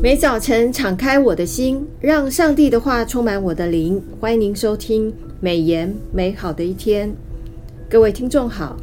每早晨敞开我的心，让上帝的话充满我的灵。欢迎您收听美言美好的一天。各位听众好，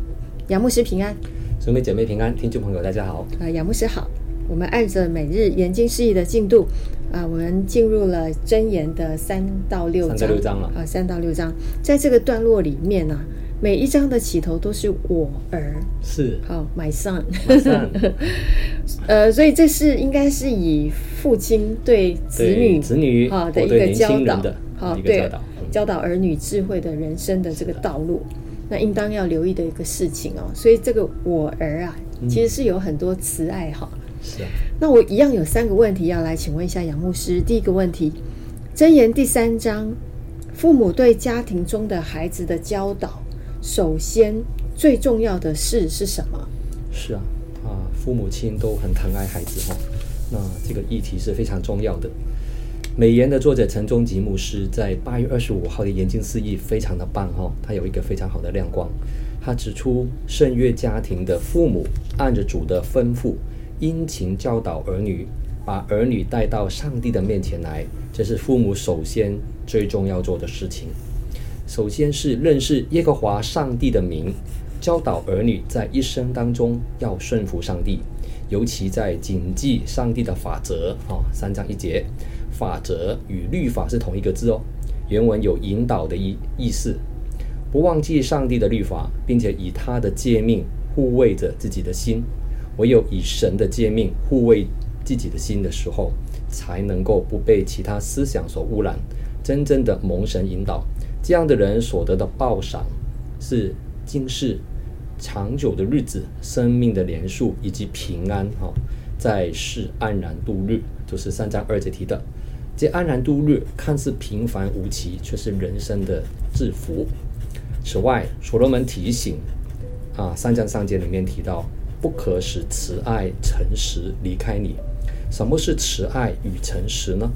杨牧师平安，兄妹姐妹平安，听众朋友大家好。啊，杨牧师好。我们按着每日研经释义的进度，啊，我们进入了真言的三到六章。三到六章了啊，三到六章，在这个段落里面呢、啊，每一章的起头都是我儿，是。好、son，, my son 呃，所以这是应该是以父亲对子女子女啊的一个教导，好，对，教导儿女智慧的人生的这个道路，那应当要留意的一个事情哦。所以这个我儿啊，其实是有很多慈爱哈。嗯是啊，那我一样有三个问题要来请问一下杨牧师。第一个问题，箴言第三章，父母对家庭中的孩子的教导，首先最重要的事是什么？是啊，啊，父母亲都很疼爱孩子哈，那这个议题是非常重要的。美言的作者陈忠吉牧师在八月二十五号的研经释义非常的棒哈，他有一个非常好的亮光，他指出圣约家庭的父母按着主的吩咐。殷勤教导儿女，把儿女带到上帝的面前来，这是父母首先最重要做的事情。首先是认识耶和华上帝的名，教导儿女在一生当中要顺服上帝，尤其在谨记上帝的法则。啊，三章一节，法则与律法是同一个字哦，原文有引导的意意思。不忘记上帝的律法，并且以他的诫命护卫着自己的心。唯有以神的诫命护卫自己的心的时候，才能够不被其他思想所污染，真正的蒙神引导。这样的人所得的报赏是今世长久的日子、生命的年数以及平安。哈，在世安然度日，就是三章二节提的。这安然度日看似平凡无奇，却是人生的致福。此外，所罗门提醒啊，三章三节里面提到。不可使慈爱、诚实离开你。什么是慈爱与诚实呢？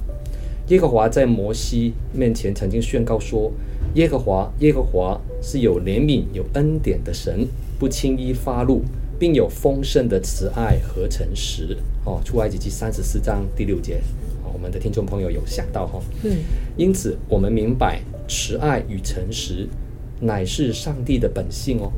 耶和华在摩西面前曾经宣告说：“耶和华，耶和华是有怜悯、有恩典的神，不轻易发怒，并有丰盛的慈爱和诚实。”哦，出埃及记三十四章第六节。哦，我们的听众朋友有想到哈、哦？嗯。因此，我们明白慈爱与诚实乃是上帝的本性哦。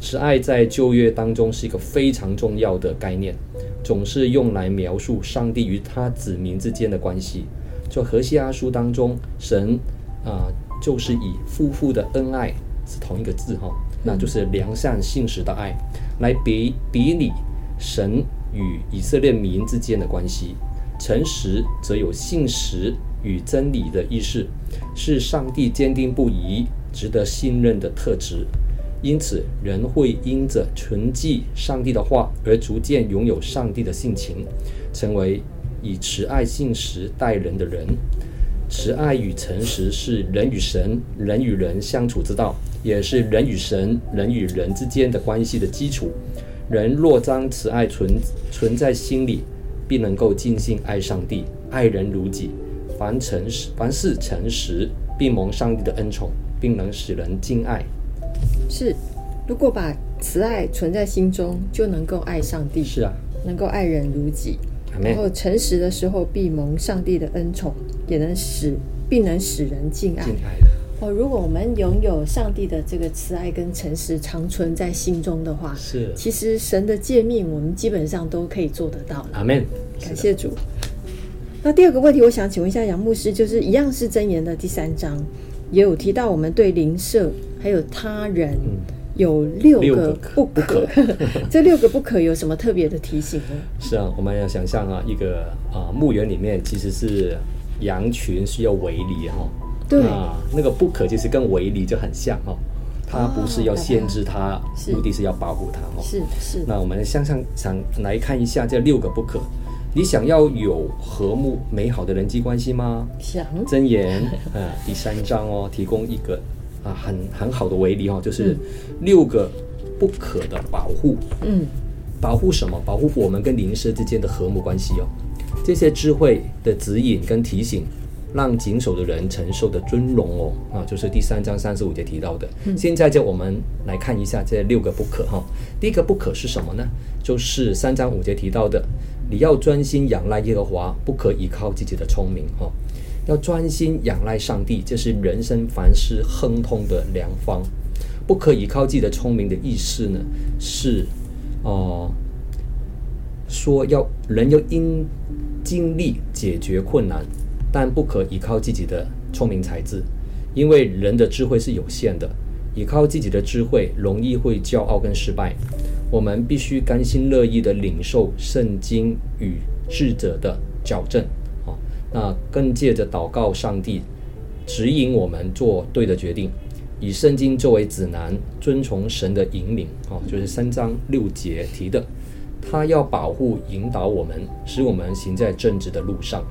慈爱在旧约当中是一个非常重要的概念，总是用来描述上帝与他子民之间的关系。就何西阿书当中，神啊、呃，就是以夫妇的恩爱是同一个字哈，那就是良善信实的爱，来比比拟神与以色列民之间的关系。诚实则有信实与真理的意识，是上帝坚定不移、值得信任的特质。因此，人会因着存记上帝的话而逐渐拥有上帝的性情，成为以慈爱信实待人的人。慈爱与诚实是人与神、人与人相处之道，也是人与神、人与人之间的关系的基础。人若将慈爱存存在心里，必能够尽心爱上帝，爱人如己。凡诚实，凡事诚实，必蒙上帝的恩宠，并能使人敬爱。是，如果把慈爱存在心中，就能够爱上帝。是啊，能够爱人如己。然后诚实的时候，必蒙上帝的恩宠，也能使，必能使人敬爱。敬爱的哦，如果我们拥有上帝的这个慈爱跟诚实长存在心中的话，是，其实神的诫命，我们基本上都可以做得到了。阿门。感谢主。那第二个问题，我想请问一下杨牧师，就是一样是箴言的第三章，也有提到我们对邻舍。还有他人有六个不可，这六个不可有什么特别的提醒呢？是啊，我们要想象啊，一个啊墓园里面其实是羊群需要围篱哈，对啊，那个不可其实跟围篱就很像哈，它不是要限制它，目的是要保护它哈。是是。那我们想想想来看一下这六个不可，你想要有和睦美好的人际关系吗？想。箴言啊，第三章哦，提供一个。啊，很很好的为例哦，就是六个不可的保护。嗯，保护什么？保护我们跟灵师之间的和睦关系哦。这些智慧的指引跟提醒，让谨守的人承受的尊荣哦。啊，就是第三章三十五节提到的。嗯，现在就我们来看一下这六个不可哈。第一个不可是什么呢？就是三章五节提到的，你要专心仰赖耶和华，不可依靠自己的聪明哈。要专心仰赖上帝，这是人生凡事亨通的良方。不可依靠自己的聪明的意思呢，是哦、说要人要因尽力解决困难，但不可依靠自己的聪明才智，因为人的智慧是有限的，依靠自己的智慧容易会骄傲跟失败。我们必须甘心乐意的领受圣经与智者的矫正，那更借着祷告上帝指引我们做对的决定，以圣经作为指南，遵从神的引领，啊，就是三章六节提的，他要保护引导我们，使我们行在正直的路上。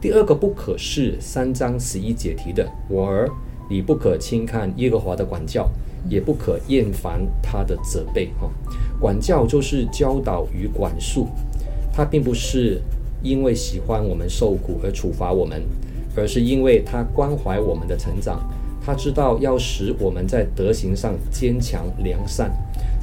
第二个不可是三章十一节提的，我儿，你不可轻看耶和华的管教，也不可厌烦他的责备，哈。管教就是教导与管束，他并不是因为喜欢我们受苦而处罚我们，而是因为他关怀我们的成长。他知道要使我们在德行上坚强良善，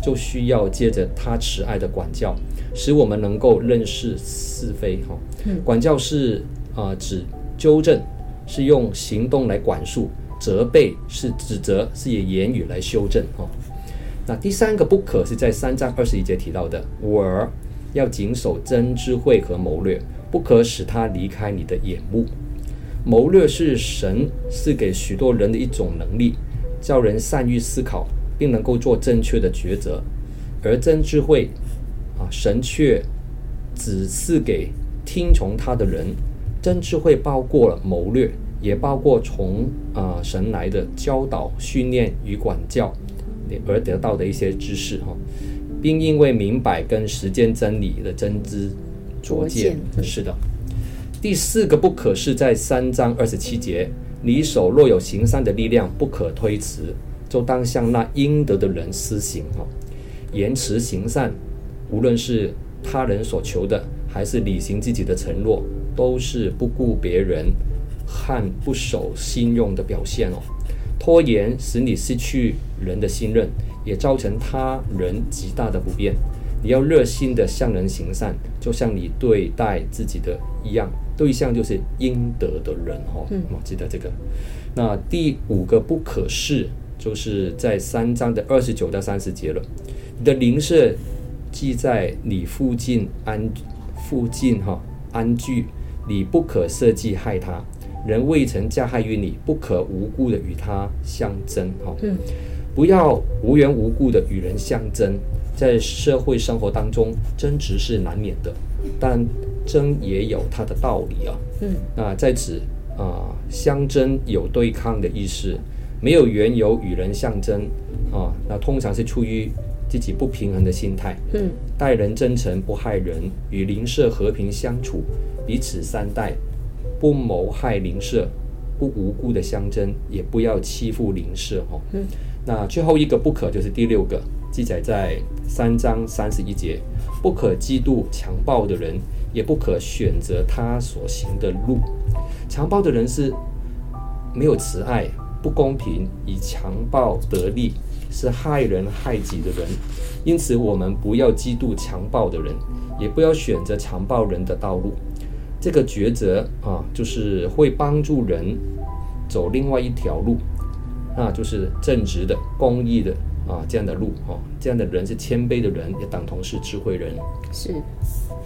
就需要借着他慈爱的管教，使我们能够认识是非。哈，管教是啊、指纠正，是用行动来管束；责备是指责，是以言语来修正。哈。那第三个不可是在三章二十一节提到的，我要谨守真智慧和谋略，不可使他离开你的眼目。谋略是神赐给许多人的一种能力，叫人善于思考，并能够做正确的抉择。而真智慧啊，神却只赐给听从他的人。真智慧包括了谋略，也包括从啊神来的教导、训练与管教。而得到的一些知识哈，并因为明白跟时间真理的真知灼见，是的。第四个不可是在三章二十七节，你手若有行善的力量，不可推辞，就当向那应得的人施行哈。延迟行善，无论是他人所求的，还是履行自己的承诺，都是不顾别人和不守信用的表现哦。拖延使你失去人的信任，也造成他人极大的不便。你要热心的向人行善，就像你对待自己的一样。对象就是应得的人哦。嗯，记得这个。那第五个不可是，就是在三章的二十九到三十节了。你的邻舍即在你附近安附近哈安居，你不可设计害他。人未曾加害于你，不可无故的与他相争，哈，嗯，不要无缘无故的与人相争。在社会生活当中，争执是难免的，但争也有它的道理啊，嗯，那在此啊，相争有对抗的意识，没有缘由与人相争啊，那通常是出于自己不平衡的心态，嗯，待人真诚不害人，与邻舍和平相处，彼此善待。不谋害邻舍，不无故的相争，也不要欺负邻舍。哦，嗯，那最后一个不可就是第六个，记载在三章三十一节，不可嫉妒强暴的人，也不可选择他所行的路。强暴的人是没有慈爱、不公平，以强暴得利，是害人害己的人。因此，我们不要嫉妒强暴的人，也不要选择强暴人的道路。这个抉择啊，就是会帮助人走另外一条路，那就是正直的、公益的啊，这样的路啊，这样的人是谦卑的人，也等同是智慧人。是，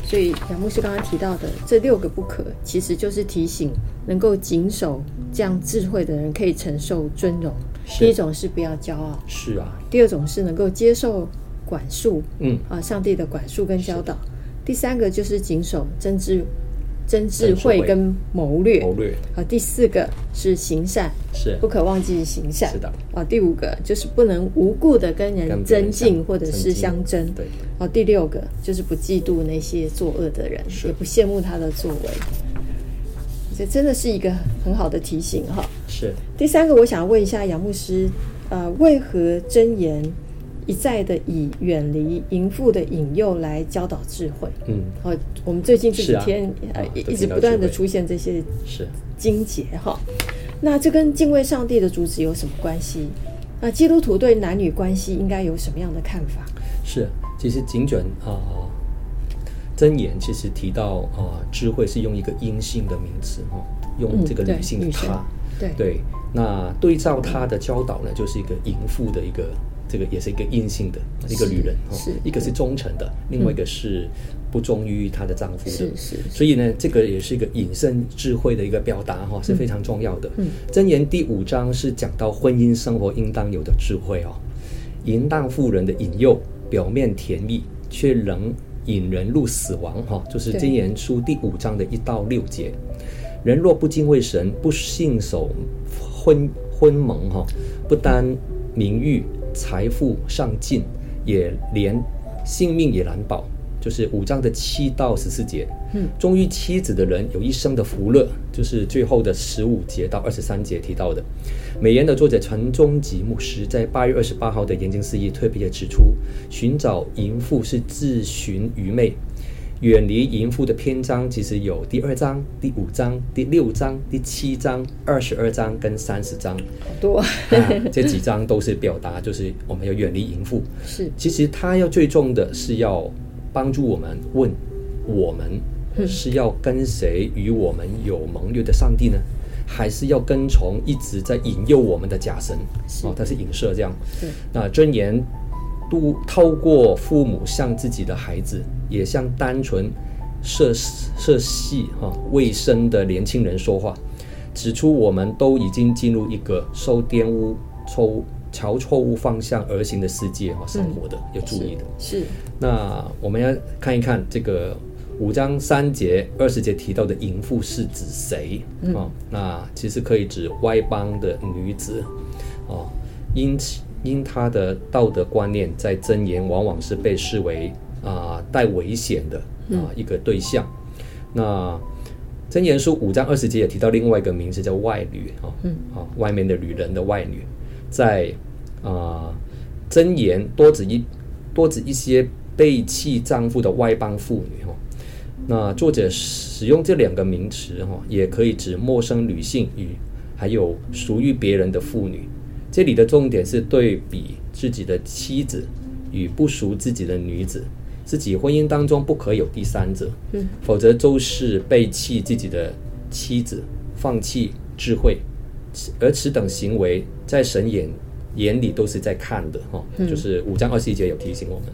所以杨牧师刚刚提到的这六个不可，其实就是提醒能够谨守这样智慧的人可以承受尊荣。第一种是不要骄傲，是啊。第二种是能够接受管束，嗯啊，上帝的管束跟教导。第三个就是谨守真知。真智慧跟谋略，谋略。好，第四个是行善，是不可忘记行善。是的。啊，第五个就是不能无故的跟人争竞或者是相争。对。啊，第六个就是不嫉妒那些作恶的人，也不羡慕他的作为。这真的是一个很好的提醒哈。是。第三个，我想问一下杨牧师，呃，为何箴言？一再的以远离淫妇的引诱来教导智慧。嗯，好，我们最近这几天呃、啊、一直不断的出现这些是经节哈。那这跟敬畏上帝的主旨有什么关系？那基督徒对男女关系应该有什么样的看法？是，其实经卷啊，箴言其实提到啊、呃，智慧是用一个阴性的名词哈、哦，用这个女性的她、嗯，对，对，那对照她的教导呢，就是一个淫妇的一个。这个也是一个硬性的一个女人哈，一个是忠诚的，另外一个是不忠于她的丈夫的，是是。所以呢，这个也是一个隐身智慧的一个表达哈，是非常重要的。嗯，箴言第五章是讲到婚姻生活应当有的智慧哦，淫荡妇人的引诱，表面甜蜜，却能引人入死亡哈，就是箴言书第五章的一到六节。人若不敬畏神，不信守婚婚盟哈，不单名誉。财富上进，也连性命也难保。就是五章的七到十四节，嗯，忠于妻子的人有一生的福乐。就是最后的十五节到二十三节提到的。美言的作者陈忠吉牧师在八月二十八号的研经四义特别指出，寻找淫妇是自寻愚昧。远离淫妇的篇章其实有第二章、第五章、第六章、第七章、二十二章跟三十章，好多。这几章都是表达，就是我们要远离淫妇。是，其实他要最重的是要帮助我们问：我们是要跟谁与我们有盟约的上帝呢？还是要跟从一直在引诱我们的假神？哦，他是影射这样。那箴言。都透过父母向自己的孩子，也向单纯涉涉戏哈未生的年轻人说话，指出我们都已经进入一个受玷污、错朝错误方向而行的世界哈生活的，要注意的。是。那我们要看一看这个五章三节二十节提到的淫妇是指谁啊？那其实可以指外邦的女子啊，因此。因他的道德观念，在箴言往往是被视为啊带危险的啊一个对象。嗯、那箴言书五章二十节也提到另外一个名字叫外女啊，嗯啊外面的女人的外女，在啊箴言多指一多指一些背弃丈夫的外邦妇女哈。那作者使用这两个名词哈，也可以指陌生女性与还有属于别人的妇女。这里的重点是对比自己的妻子与不属自己的女子，自己婚姻当中不可有第三者，嗯，否则就是背弃自己的妻子，放弃智慧，而此等行为在神眼眼里都是在看的哈，就是五章二十一节有提醒我们，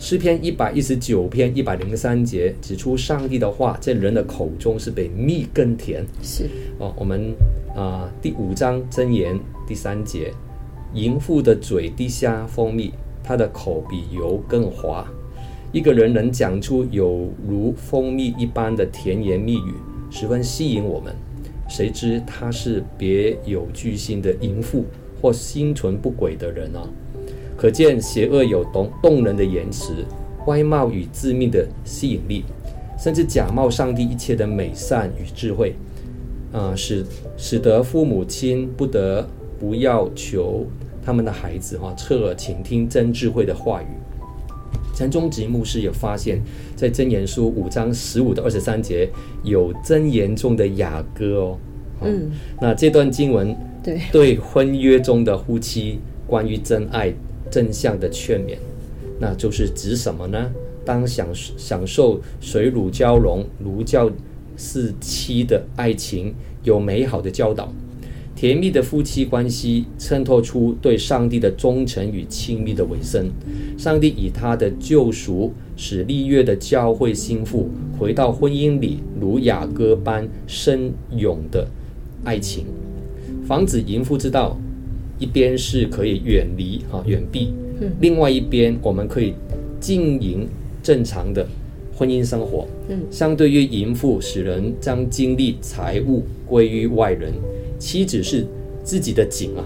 诗篇一百一十九篇一百零三节指出上帝的话在人的口中是比蜜更甜，是。哦，我们啊第五章箴言。第三节，淫妇的嘴滴下蜂蜜，她的口比油更滑。一个人能讲出有如蜂蜜一般的甜言蜜语，十分吸引我们。谁知他是别有居心的淫妇，或心存不轨的人啊！可见邪恶有动动人的言辞、外貌与致命的吸引力，甚至假冒上帝一切的美善与智慧，啊、使使得父母亲不得。不要求他们的孩子哈侧耳倾听真智慧的话语。陈宗吉牧师也发现，在真言书五章十五到二十三节有真言中的雅歌哦。嗯，那这段经文对对婚约中的夫妻关于真爱真相的劝勉，那就是指什么呢？当享享受水乳交融、如胶似漆的爱情，有美好的教导。甜蜜的夫妻关系衬托出对上帝的忠诚与亲密的委身。上帝以他的救赎使立约的教会心腹回到婚姻里，如雅歌般深永的爱情。防止淫妇之道，一边是可以远离啊远避，另外一边我们可以经营正常的婚姻生活。相对于淫妇，使人将精力财物归于外人。妻子是自己的井啊，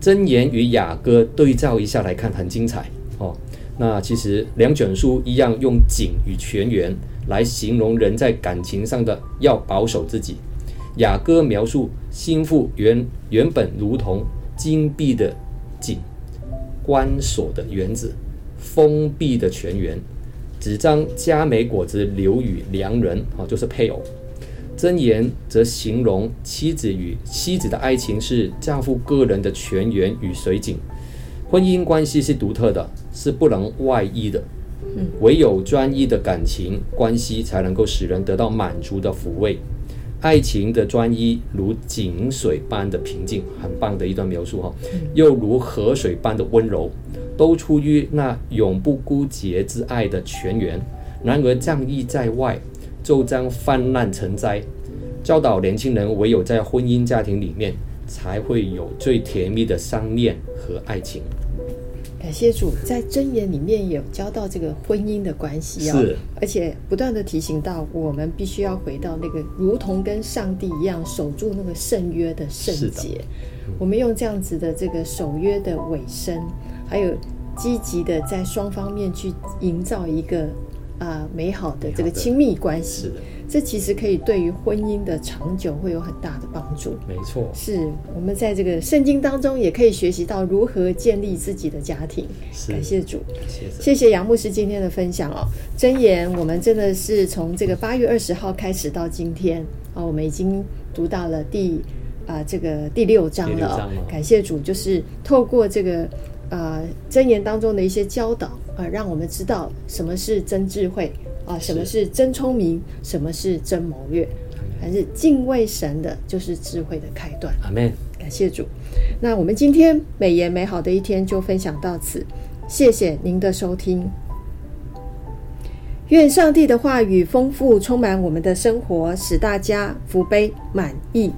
箴言与雅歌对照一下来看，很精彩哦。那其实两卷书一样，用井与泉源来形容人在感情上的要保守自己。雅歌描述心腹原原本如同金闭的井，关锁的园子，封闭的泉源，只将佳美果子留与良人，哦，就是配偶。箴言则形容妻子与妻子的爱情是丈夫个人的泉源与水井，婚姻关系是独特的，是不能外溢的。嗯，唯有专一的感情关系，才能够使人得到满足的抚慰。爱情的专一如井水般的平静，很棒的一段描述哈，又如河水般的温柔，都出于那永不枯竭之爱的泉源。然而仗义在外，就将泛滥成灾。教导年轻人，唯有在婚姻家庭里面，才会有最甜蜜的相恋和爱情。感谢主，在箴言里面有教到这个婚姻的关系哦，是，而且不断的提醒到我们必须要回到那个如同跟上帝一样守住那个圣约的圣洁。嗯、我们用这样子的这个守约的尾声，还有积极的在双方面去营造一个啊、呃、美好的这个亲密关系。这其实可以对于婚姻的长久会有很大的帮助。没错，是我们在这个圣经当中也可以学习到如何建立自己的家庭。感谢主，谢谢杨牧师今天的分享哦。箴言，我们真的是从这个八月二十号开始到今天啊、哦，我们已经读到了第啊、呃、这个第六章了、哦。感谢主，就是透过这个啊、呃、箴言当中的一些教导啊、呃，让我们知道什么是真智慧。啊，什么是真聪明？什么是真谋略？还是敬畏神的，就是智慧的开端。阿门。感谢主。那我们今天美言美好的一天就分享到此，谢谢您的收听。愿上帝的话语丰富充满我们的生活，使大家福杯满溢。